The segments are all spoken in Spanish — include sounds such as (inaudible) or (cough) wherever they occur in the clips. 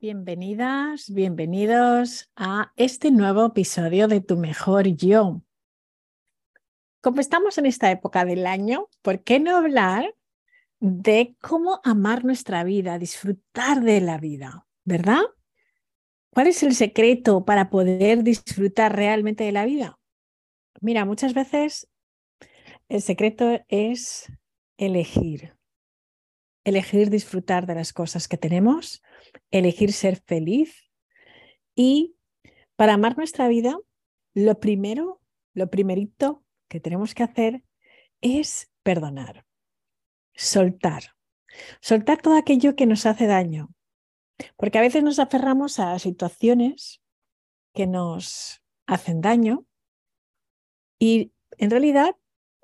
Bienvenidas, bienvenidos a este nuevo episodio de Tu Mejor Yo. Como estamos en esta época del año, ¿por qué no hablar de cómo amar nuestra vida, disfrutar de la vida, ¿verdad? ¿Cuál es el secreto para poder disfrutar realmente de la vida? Mira, muchas veces el secreto es elegir, elegir disfrutar de las cosas que tenemos elegir ser feliz y para amar nuestra vida, lo primero, lo primerito que tenemos que hacer es perdonar, soltar, soltar todo aquello que nos hace daño, porque a veces nos aferramos a situaciones que nos hacen daño y en realidad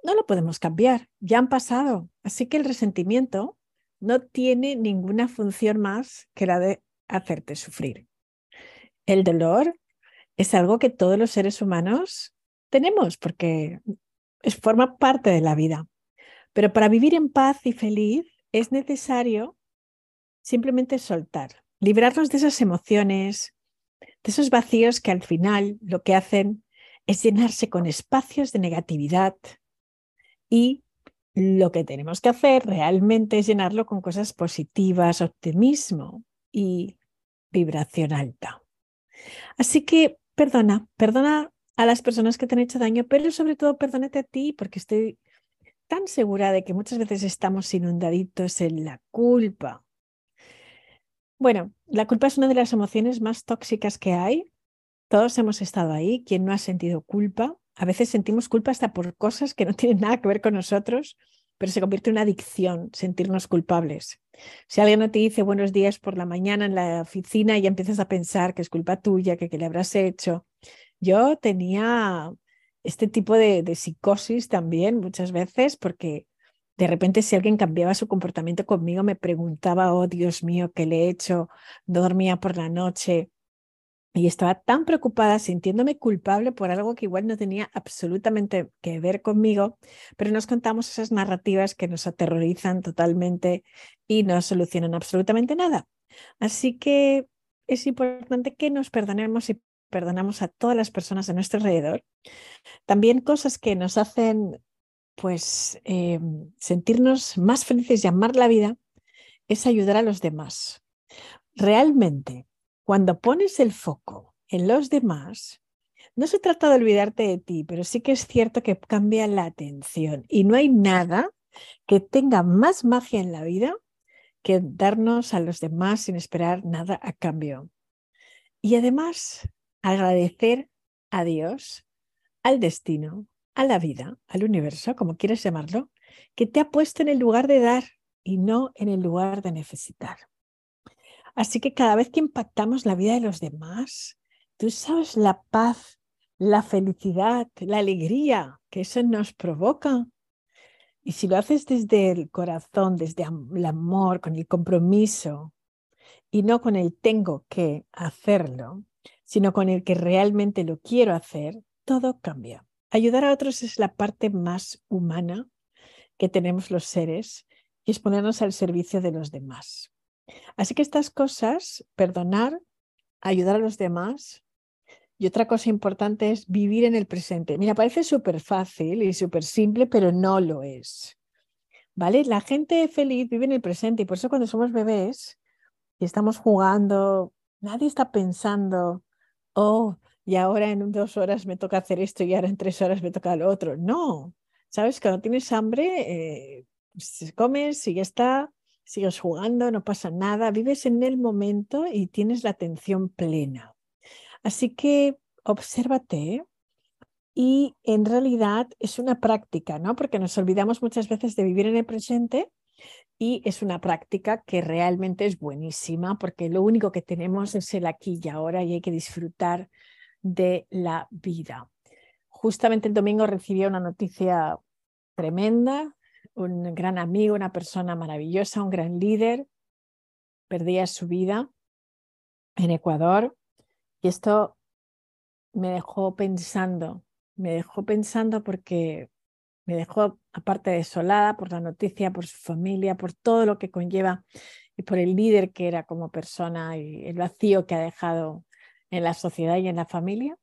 no lo podemos cambiar, ya han pasado, así que el resentimiento no tiene ninguna función más que la de hacerte sufrir. El dolor es algo que todos los seres humanos tenemos porque es, forma parte de la vida. Pero para vivir en paz y feliz es necesario simplemente soltar, librarnos de esas emociones, de esos vacíos que al final lo que hacen es llenarse con espacios de negatividad y lo que tenemos que hacer realmente es llenarlo con cosas positivas, optimismo y vibración alta. Así que perdona, perdona a las personas que te han hecho daño, pero sobre todo perdónate a ti porque estoy tan segura de que muchas veces estamos inundaditos en la culpa. Bueno, la culpa es una de las emociones más tóxicas que hay. Todos hemos estado ahí. ¿Quién no ha sentido culpa? A veces sentimos culpa hasta por cosas que no tienen nada que ver con nosotros, pero se convierte en una adicción sentirnos culpables. Si alguien no te dice buenos días por la mañana en la oficina y empiezas a pensar que es culpa tuya, que, le habrás hecho. Yo tenía este tipo de, de psicosis también muchas veces porque de repente si alguien cambiaba su comportamiento conmigo me preguntaba, oh Dios mío, ¿qué le he hecho? No dormía por la noche. Y estaba tan preocupada, sintiéndome culpable por algo que igual no tenía absolutamente que ver conmigo, pero nos contamos esas narrativas que nos aterrorizan totalmente y no solucionan absolutamente nada. Así que es importante que nos perdonemos y perdonamos a todas las personas de nuestro alrededor. También cosas que nos hacen pues eh, sentirnos más felices y amar la vida es ayudar a los demás. Realmente, cuando pones el foco en los demás, no se trata de olvidarte de ti, pero sí que es cierto que cambia la atención y no hay nada que tenga más magia en la vida que darnos a los demás sin esperar nada a cambio. Y además, agradecer a Dios, al destino, a la vida, al universo, como quieres llamarlo, que te ha puesto en el lugar de dar y no en el lugar de necesitar. Así que cada vez que impactamos la vida de los demás, tú sabes la paz, la felicidad, la alegría que eso nos provoca. Y si lo haces desde el corazón, desde el amor, con el compromiso, y no con el tengo que hacerlo, sino con el que realmente lo quiero hacer, todo cambia. Ayudar a otros es la parte más humana que tenemos los seres y es ponernos al servicio de los demás. Así que estas cosas, perdonar, ayudar a los demás. Y otra cosa importante es vivir en el presente. Mira, parece súper fácil y súper simple, pero no lo es. ¿Vale? La gente feliz vive en el presente y por eso cuando somos bebés y estamos jugando, nadie está pensando, oh, y ahora en dos horas me toca hacer esto y ahora en tres horas me toca lo otro. No, ¿sabes? Cuando tienes hambre, eh, comes y ya está, sigues jugando, no pasa nada, vives en el momento y tienes la atención plena. Así que obsérvate y en realidad es una práctica, ¿no? Porque nos olvidamos muchas veces de vivir en el presente y es una práctica que realmente es buenísima porque lo único que tenemos es el aquí y ahora y hay que disfrutar de la vida. Justamente el domingo recibí una noticia tremenda un gran amigo, una persona maravillosa, un gran líder, perdía su vida en Ecuador y esto me dejó pensando, me dejó pensando porque me dejó aparte desolada por la noticia, por su familia, por todo lo que conlleva y por el líder que era como persona y el vacío que ha dejado en la sociedad y en la familia.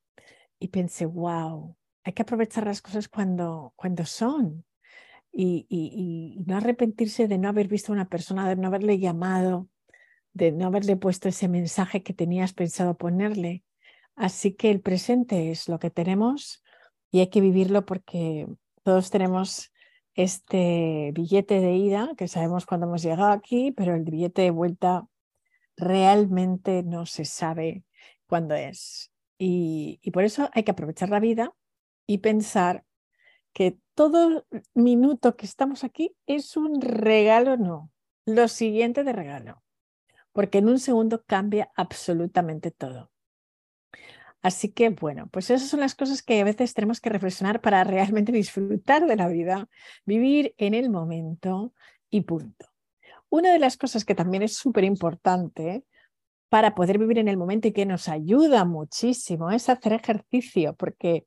Y pensé, wow, hay que aprovechar las cosas cuando, cuando son y, no arrepentirse de no haber visto a una persona, de no haberle llamado, de no haberle puesto ese mensaje que tenías pensado ponerle. Así que el presente es lo que tenemos y hay que vivirlo porque todos tenemos este billete de ida, que sabemos cuándo hemos llegado aquí, pero el billete de vuelta realmente no se sabe cuándo es. Y por eso hay que aprovechar la vida y pensar que todo minuto que estamos aquí es un regalo, no, lo siguiente de regalo, porque en un segundo cambia absolutamente todo. Así que bueno, pues esas son las cosas que a veces tenemos que reflexionar para realmente disfrutar de la vida, vivir en el momento y punto. Una de las cosas que también es súper importante para poder vivir en el momento y que nos ayuda muchísimo es hacer ejercicio, porque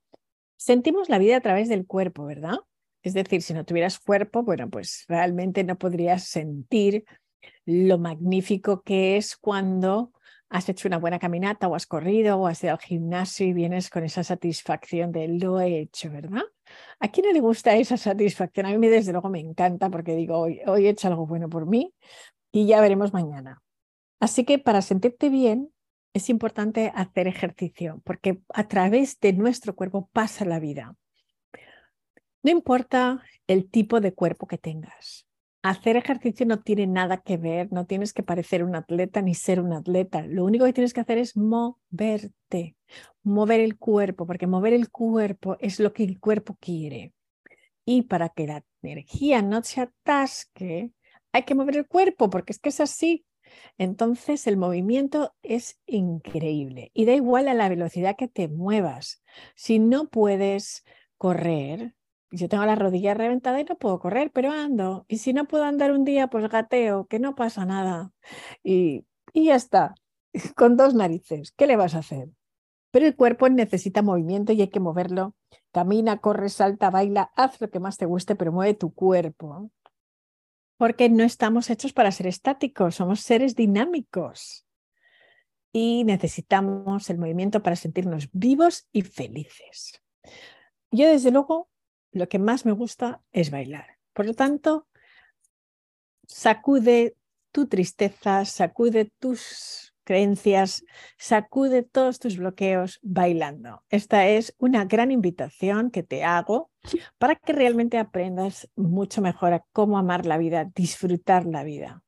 sentimos la vida a través del cuerpo, ¿verdad? Es decir, si no tuvieras cuerpo, bueno, pues realmente no podrías sentir lo magnífico que es cuando has hecho una buena caminata o has corrido o has ido al gimnasio y vienes con esa satisfacción de lo he hecho, ¿verdad? ¿A quién no le gusta esa satisfacción? A mí desde luego me encanta porque digo, hoy, hoy he hecho algo bueno por mí y ya veremos mañana. Así que para sentirte bien es importante hacer ejercicio porque a través de nuestro cuerpo pasa la vida. No importa el tipo de cuerpo que tengas, hacer ejercicio no tiene nada que ver, no tienes que parecer un atleta ni ser un atleta. Lo único que tienes que hacer es moverte, mover el cuerpo, porque mover el cuerpo es lo que el cuerpo quiere. Y para que la energía no se atasque, hay que mover el cuerpo, porque es que es así. Entonces el movimiento es increíble y da igual a la velocidad que te muevas. Si no puedes correr, yo tengo la rodilla reventada y no puedo correr, pero ando. Y si no puedo andar un día, pues gateo, que no pasa nada. Y, y ya está, (laughs) con dos narices. ¿Qué le vas a hacer? Pero el cuerpo necesita movimiento y hay que moverlo. Camina, corre, salta, baila, haz lo que más te guste, pero mueve tu cuerpo. Porque no estamos hechos para ser estáticos, somos seres dinámicos. Y necesitamos el movimiento para sentirnos vivos y felices. Yo desde luego lo que más me gusta es bailar. Por lo tanto, sacude tu tristeza, sacude tus creencias, sacude todos tus bloqueos bailando. Esta es una gran invitación que te hago para que realmente aprendas mucho mejor a cómo amar la vida, disfrutar la vida.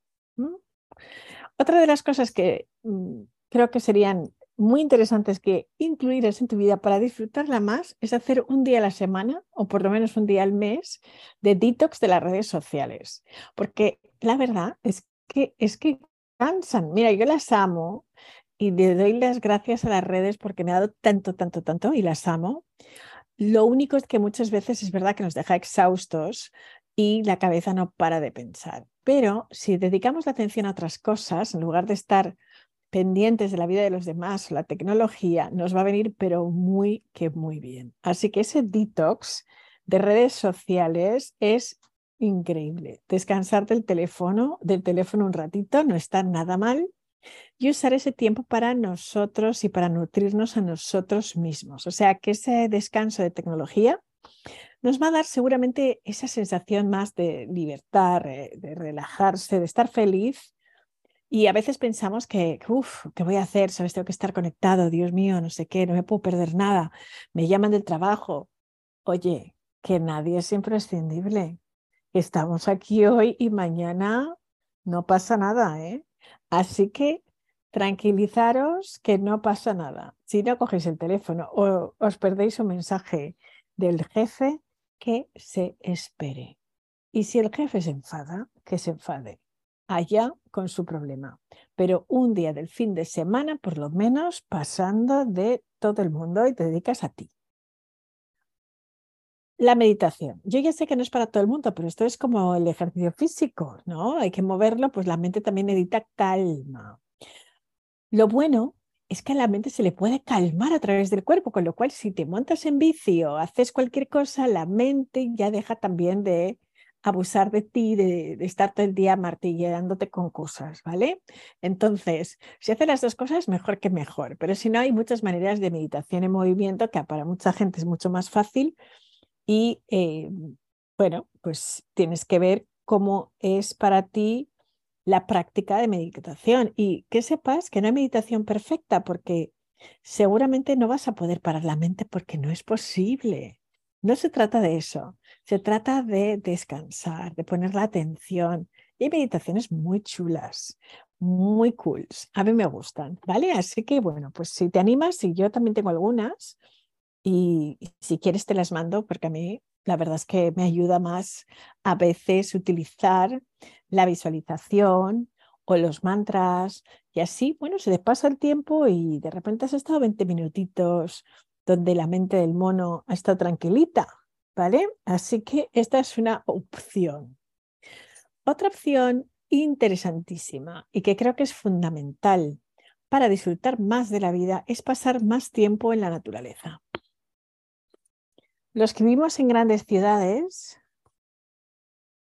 Otra de las cosas que mm, creo que serían muy interesantes que incluirás en tu vida para disfrutarla más es hacer un día a la semana o por lo menos un día al mes de detox de las redes sociales. Porque la verdad es que es que cansan. Mira, yo las amo y le doy las gracias a las redes porque me ha dado tanto, tanto, tanto y las amo. Lo único es que muchas veces es verdad que nos deja exhaustos y la cabeza no para de pensar. Pero si dedicamos la atención a otras cosas, en lugar de estar pendientes de la vida de los demás, la tecnología, nos va a venir pero muy que muy bien. Así que ese detox de redes sociales es increíble. Descansar del teléfono, del teléfono un ratito no está nada mal y usar ese tiempo para nosotros y para nutrirnos a nosotros mismos. O sea, que ese descanso de tecnología nos va a dar seguramente esa sensación más de libertad, de relajarse, de estar feliz y a veces pensamos que, uff, ¿qué voy a hacer? ¿Sabes? Tengo que estar conectado, Dios mío, no sé qué, no me puedo perder nada. Me llaman del trabajo. Oye, que nadie es imprescindible. Estamos aquí hoy y mañana no pasa nada, ¿eh? Así que tranquilizaros que no pasa nada. Si no cogéis el teléfono o os perdéis un mensaje del jefe, que se espere. Y si el jefe se enfada, que se enfade allá con su problema. Pero un día del fin de semana, por lo menos, pasando de todo el mundo y te dedicas a ti. La meditación. Yo ya sé que no es para todo el mundo, pero esto es como el ejercicio físico, ¿no? Hay que moverlo, pues la mente también necesita calma. Lo bueno es que a la mente se le puede calmar a través del cuerpo, con lo cual si te montas en bici o haces cualquier cosa, la mente ya deja también de abusar de ti, de, estar todo el día martilleándote con cosas, ¿vale? Entonces, si haces las dos cosas, mejor que mejor, pero si no, hay muchas maneras de meditación en movimiento que para mucha gente es mucho más fácil y, eh, bueno, pues tienes que ver cómo es para ti la práctica de meditación y que sepas que no hay meditación perfecta porque seguramente no vas a poder parar la mente porque no es posible. No se trata de eso, se trata de descansar, de poner la atención. Y hay meditaciones muy chulas, muy cool. A mí me gustan, ¿vale? Así que bueno, pues si te animas, y yo también tengo algunas, y si quieres te las mando porque a mí la verdad es que me ayuda más a veces utilizar la visualización o los mantras y así, bueno, se te pasa el tiempo y de repente has estado 20 minutitos donde la mente del mono ha estado tranquilita, ¿vale? Así que esta es una opción. Otra opción interesantísima y que creo que es fundamental para disfrutar más de la vida es pasar más tiempo en la naturaleza. Los que vivimos en grandes ciudades,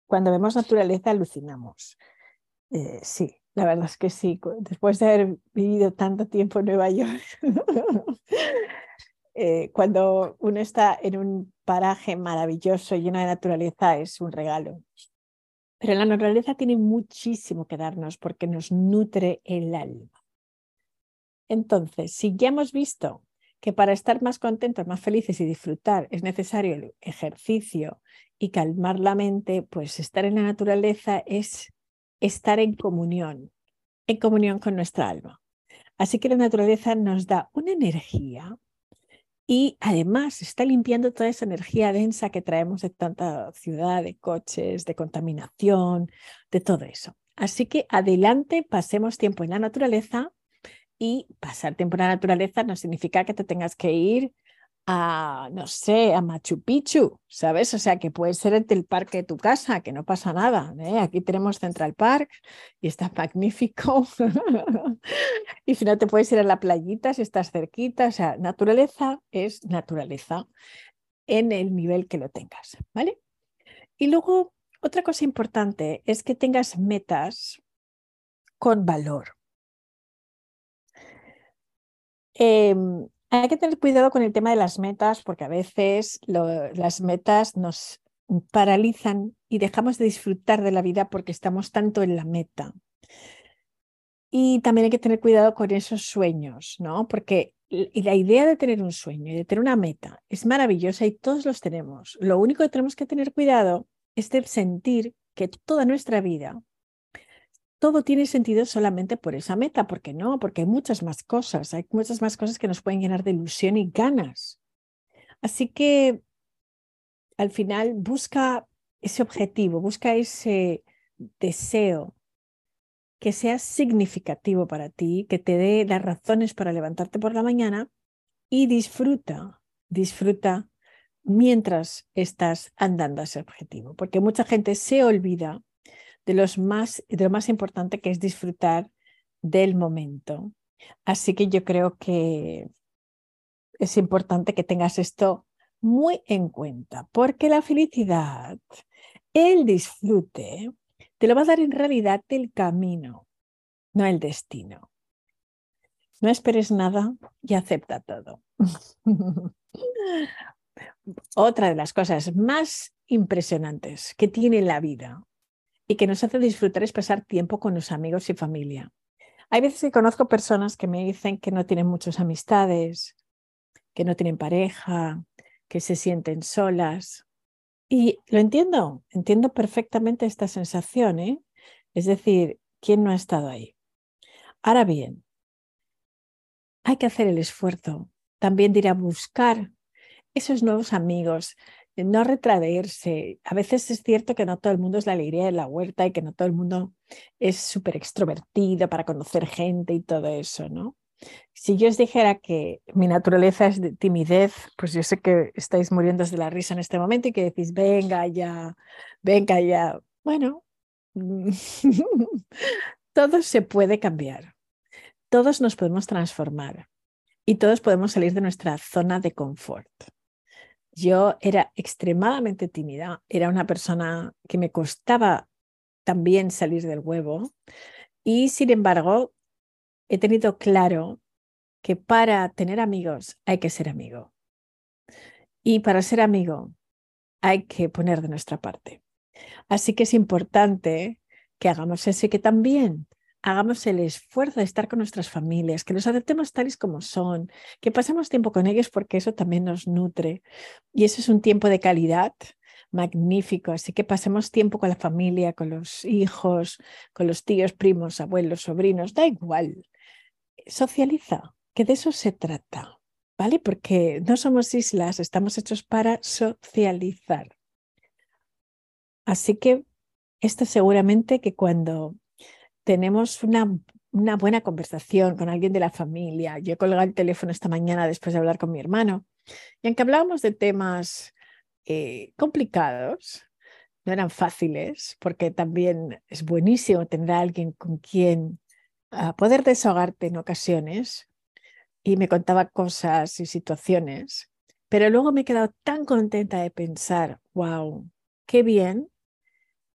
cuando vemos naturaleza alucinamos. Eh, sí, la verdad es que sí. Después de haber vivido tanto tiempo en Nueva York, (laughs) Eh, cuando uno está en un paraje maravilloso, lleno de naturaleza, es un regalo. Pero la naturaleza tiene muchísimo que darnos porque nos nutre el alma. Entonces, si ya hemos visto que para estar más contentos, más felices y disfrutar es necesario el ejercicio y calmar la mente, pues estar en la naturaleza es estar en comunión, en comunión con nuestra alma. Así que la naturaleza nos da una energía y además está limpiando toda esa energía densa que traemos de tanta ciudad, de coches, de contaminación, de todo eso. Así que adelante, pasemos tiempo en la naturaleza y pasar tiempo en la naturaleza no significa que te tengas que ir a, no sé, a Machu Picchu, ¿sabes? O sea, que puede ser el parque de tu casa, que no pasa nada. ¿eh? Aquí tenemos Central Park y está (laughs) magnífico. y si no, te puedes ir a la playita si estás cerquita. O sea, naturaleza es naturaleza en el nivel que lo tengas, ¿vale? Y luego, otra cosa importante es que tengas metas con valor. Eh, hay que tener cuidado con el tema de las metas porque a veces las metas nos paralizan y dejamos de disfrutar de la vida porque estamos tanto en la meta. Y también hay que tener cuidado con esos sueños, ¿no? Porque la idea de tener un sueño y de tener una meta es maravillosa y todos los tenemos. Lo único que tenemos que tener cuidado es de sentir que toda nuestra vida todo tiene sentido solamente por esa meta, porque no, porque hay muchas más cosas, hay muchas más cosas que nos pueden llenar de ilusión y ganas. Así que al final busca ese objetivo, busca ese deseo que sea significativo para ti, que te dé las razones para levantarte por la mañana y disfruta, disfruta mientras estás andando a ese objetivo, porque mucha gente se olvida de, los más, de lo más importante que es disfrutar del momento. Así que yo creo que es importante que tengas esto muy en cuenta, porque la felicidad, el disfrute, te lo va a dar en realidad el camino, no el destino. No esperes nada y acepta todo. (laughs) Otra de las cosas más impresionantes que tiene la vida y que nos hace disfrutar es pasar tiempo con los amigos y familia. Hay veces que conozco personas que me dicen que no tienen muchas amistades, que no tienen pareja, que se sienten solas. Y lo entiendo, entiendo perfectamente esta sensación, ¿eh? Es decir, ¿quién no ha estado ahí? Ahora bien, hay que hacer el esfuerzo también de ir a buscar esos nuevos amigos, no retraerse. A veces es cierto que no todo el mundo es la alegría de la huerta y que no todo el mundo es súper extrovertido para conocer gente y todo eso, ¿no? Si yo os dijera que mi naturaleza es de timidez, pues yo sé que estáis muriendo de la risa en este momento y que decís, venga ya, venga ya. Bueno, (laughs) todo se puede cambiar. Todos nos podemos transformar y todos podemos salir de nuestra zona de confort. Yo era extremadamente tímida, era una persona que me costaba también salir del huevo y sin embargo he tenido claro que para tener amigos hay que ser amigo. Y para ser amigo hay que poner de nuestra parte. Así que es importante que hagamos eso que también hagamos el esfuerzo de estar con nuestras familias, que los aceptemos tales como son, que pasemos tiempo con ellos porque eso también nos nutre. Y eso es un tiempo de calidad magnífico. Así que pasemos tiempo con la familia, con los hijos, con los tíos, primos, abuelos, sobrinos, da igual. Socializa, que de eso se trata, ¿vale? Porque no somos islas, estamos hechos para socializar. Así que esto seguramente que cuando tenemos una, una buena conversación con alguien de la familia, yo he colgado el teléfono esta mañana después de hablar con mi hermano, y aunque hablábamos de temas eh, complicados, no eran fáciles, porque también es buenísimo tener a alguien con quien ah, poder desahogarte en ocasiones, y me contaba cosas y situaciones, pero luego me he quedado tan contenta de pensar, wow, qué bien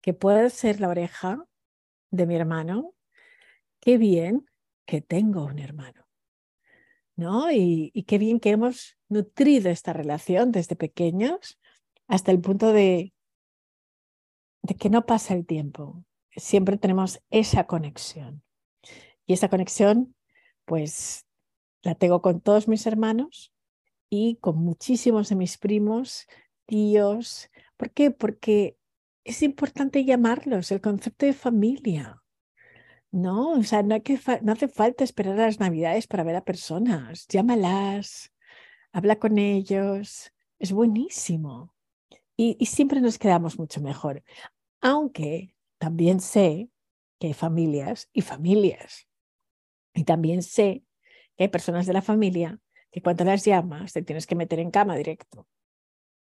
que puede ser la oreja de mi hermano, qué bien que tengo un hermano. ¿No? Y, y qué bien que hemos nutrido esta relación desde pequeños hasta el punto de, de que no pasa el tiempo. Siempre tenemos esa conexión. Y esa conexión, pues, la tengo con todos mis hermanos y con muchísimos de mis primos, tíos. ¿Por qué? Porque es importante llamarlos, el concepto de familia. No, o sea, no, hace falta esperar a las navidades para ver a personas. Llámalas, habla con ellos. Es buenísimo. Y, y siempre nos quedamos mucho mejor. Aunque también sé que hay familias y familias. Y también sé que hay personas de la familia que cuando las llamas te tienes que meter en cama directo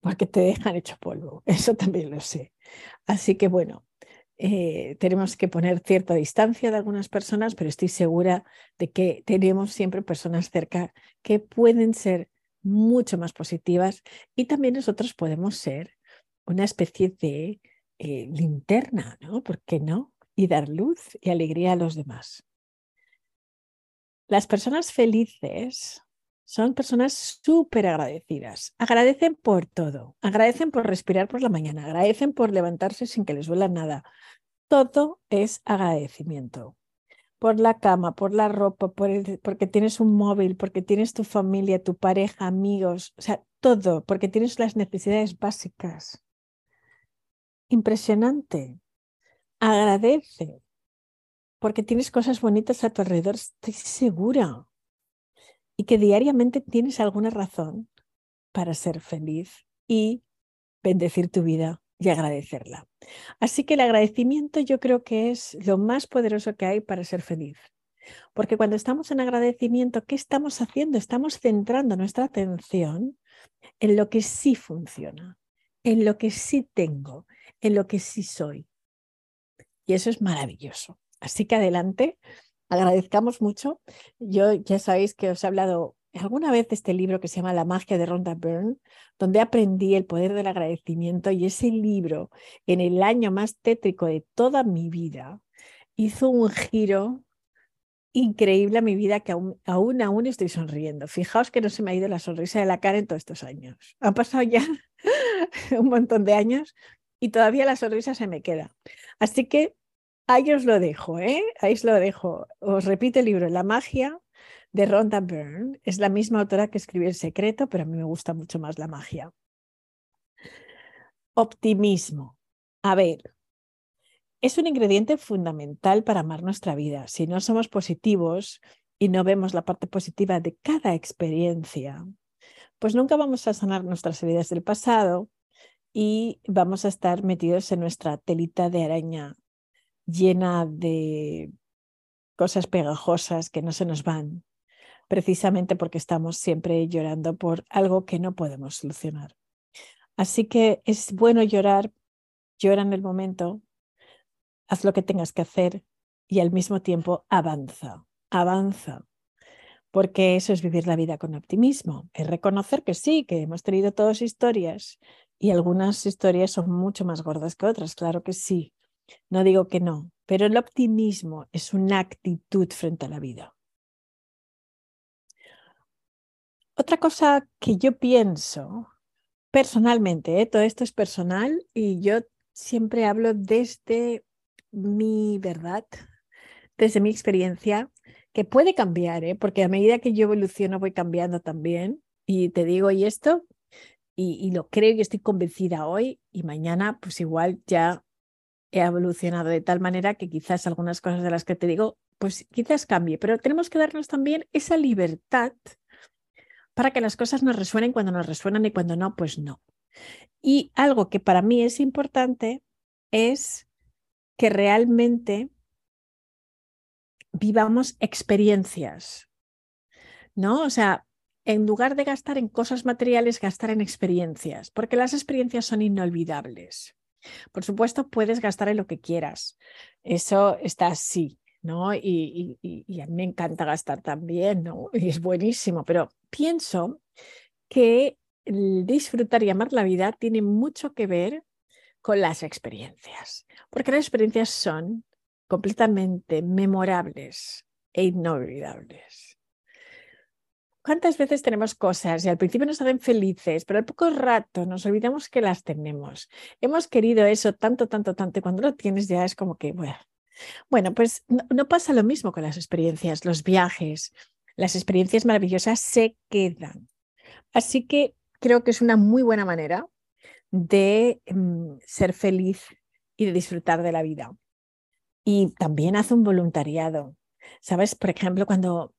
porque te dejan hecho polvo. (laughs) Eso también lo sé. Así que bueno, eh, tenemos que poner cierta distancia de algunas personas, pero estoy segura de que tenemos siempre personas cerca que pueden ser mucho más positivas y también nosotros podemos ser una especie de eh, linterna, ¿no? ¿Por qué no? Y dar luz y alegría a los demás. Las personas felices son personas súper agradecidas. Agradecen por todo. Agradecen por respirar por la mañana. Agradecen por levantarse sin que les duela nada. Todo es agradecimiento. Por la cama, por la ropa, por porque tienes un móvil, porque tienes tu familia, tu pareja, amigos, o sea, todo, porque tienes las necesidades básicas. Impresionante. Agradece, porque tienes cosas bonitas a tu alrededor, estoy segura y que diariamente tienes alguna razón para ser feliz y bendecir tu vida y agradecerla. Así que el agradecimiento yo creo que es lo más poderoso que hay para ser feliz. Porque cuando estamos en agradecimiento, ¿qué estamos haciendo? Estamos centrando nuestra atención en lo que sí funciona, en lo que sí tengo, en lo que sí soy. Y eso es maravilloso. Así que adelante, agradezcamos mucho. Yo ya sabéis que os he hablado alguna vez de este libro que se llama La magia de Rhonda Byrne, donde aprendí el poder del agradecimiento y ese libro en el año más tétrico de toda mi vida hizo un giro increíble a mi vida que aún, aún, aún estoy sonriendo. Fijaos que no se me ha ido la sonrisa de la cara en todos estos años. Han pasado ya (laughs) un montón de años y todavía la sonrisa se me queda. Así que Ahí os lo dejo, ¿eh? Ahí os lo dejo. Os repito el libro, La magia de Rhonda Byrne. Es la misma autora que escribió El secreto, pero a mí me gusta mucho más la magia. Optimismo. A ver, es un ingrediente fundamental para amar nuestra vida. Si no somos positivos y no vemos la parte positiva de cada experiencia, pues nunca vamos a sanar nuestras heridas del pasado y vamos a estar metidos en nuestra telita de araña llena de cosas pegajosas que no se nos van, precisamente porque estamos siempre llorando por algo que no podemos solucionar. Así que es bueno llorar, llora en el momento, haz lo que tengas que hacer y al mismo tiempo avanza, avanza. porque eso es vivir la vida con optimismo, es reconocer que sí, que hemos tenido todas historias y algunas historias son mucho más gordas que otras, claro que sí, no digo que no, pero el optimismo es una actitud frente a la vida. Otra cosa que yo pienso personalmente, ¿eh? todo esto es personal y yo siempre hablo desde mi verdad, desde mi experiencia, que puede cambiar, ¿eh? porque a medida que yo evoluciono voy cambiando también. Y te digo, y esto, y, y lo creo y estoy convencida hoy, y mañana pues igual ya he evolucionado de tal manera que quizás algunas cosas de las que te digo, pues quizás cambie, pero tenemos que darnos también esa libertad para que las cosas nos resuenen cuando nos resuenan y cuando no, pues no. Y algo que para mí es importante es que realmente vivamos experiencias, ¿no? O sea, en lugar de gastar en cosas materiales, gastar en experiencias, porque las experiencias son inolvidables. Por supuesto, puedes gastar en lo que quieras, eso está así, ¿no? Y, a mí me encanta gastar también, ¿no? (laughs) Y es buenísimo, pero pienso que disfrutar y amar la vida tiene mucho que ver con las experiencias, porque las experiencias son completamente memorables e inolvidables. ¿Cuántas veces tenemos cosas y al principio nos hacen felices, pero al poco rato nos olvidamos que las tenemos? Hemos querido eso tanto, tanto, tanto, y cuando lo tienes ya es como que, bueno, bueno pues no pasa lo mismo con las experiencias, los viajes, las experiencias maravillosas se quedan. Así que creo que es una muy buena manera de mm, ser feliz y de disfrutar de la vida. Y también hace un voluntariado. ¿Sabes? Por ejemplo, cuando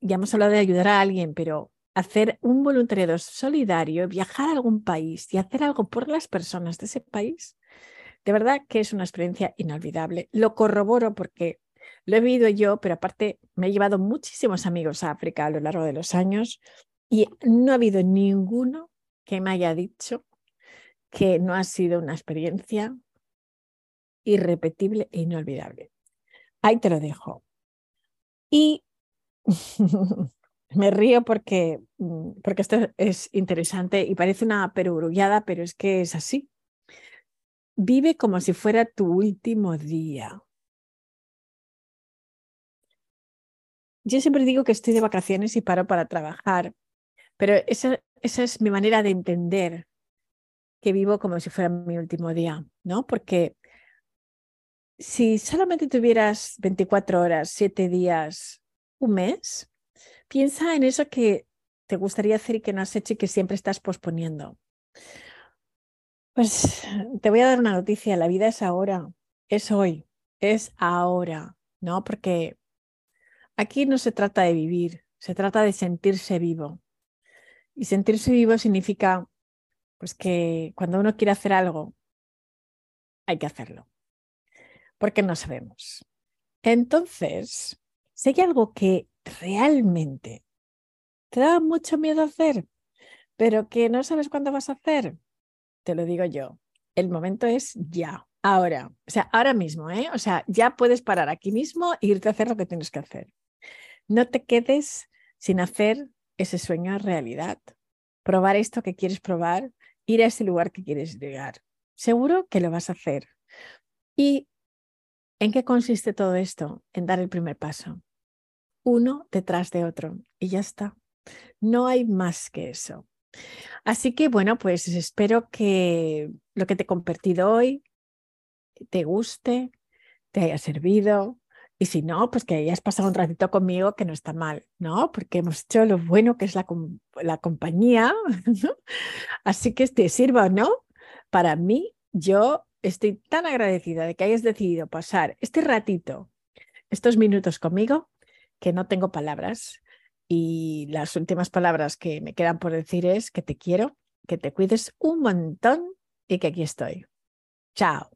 ya hemos hablado de ayudar a alguien, pero hacer un voluntariado solidario, viajar a algún país y hacer algo por las personas de ese país, de verdad que es una experiencia inolvidable. Lo corroboro porque lo he vivido yo, pero aparte me he llevado muchísimos amigos a África a lo largo de los años y no ha habido ninguno que me haya dicho que no ha sido una experiencia irrepetible e inolvidable. Ahí te lo dejo. Y (laughs) me río porque, mm, porque esto es interesante y parece una perogrullada, pero es que es así. Vive como si fuera tu último día. Yo siempre digo que estoy de vacaciones y paro para trabajar, pero esa, esa es mi manera de entender que vivo como si fuera mi último día, ¿no? Porque si solamente tuvieras 24 horas, 7 días, un mes, piensa en eso que te gustaría hacer y que no has hecho y que siempre estás posponiendo. Pues te voy a dar una noticia, la vida es ahora, es hoy, es ahora, ¿no? Porque aquí no se trata de vivir, se trata de sentirse vivo. Y sentirse vivo significa pues que cuando uno quiere hacer algo, hay que hacerlo, porque no sabemos. Entonces, si hay algo que realmente te da mucho miedo hacer, pero que no sabes cuándo vas a hacer, te lo digo yo, el momento es ya, ahora, o sea, ahora mismo, ¿eh? O sea, ya puedes parar aquí mismo e irte a hacer lo que tienes que hacer. No te quedes sin hacer ese sueño realidad. Probar esto que quieres probar ir a ese lugar que quieres llegar. Seguro que lo vas a hacer. ¿Y en qué consiste todo esto? En dar el primer paso. Uno detrás de otro. Y ya está. No hay más que eso. Así que bueno, pues espero que lo que te he compartido hoy te guste, te haya servido, y si no, pues que hayas pasado un ratito conmigo, que no está mal, ¿no? Porque hemos hecho lo bueno que es la, la compañía. (laughs) Así que te sirva o no, para mí, yo estoy tan agradecida de que hayas decidido pasar este ratito, estos minutos conmigo, que no tengo palabras. Y las últimas palabras que me quedan por decir es que te quiero, que te cuides un montón y que aquí estoy. Chao.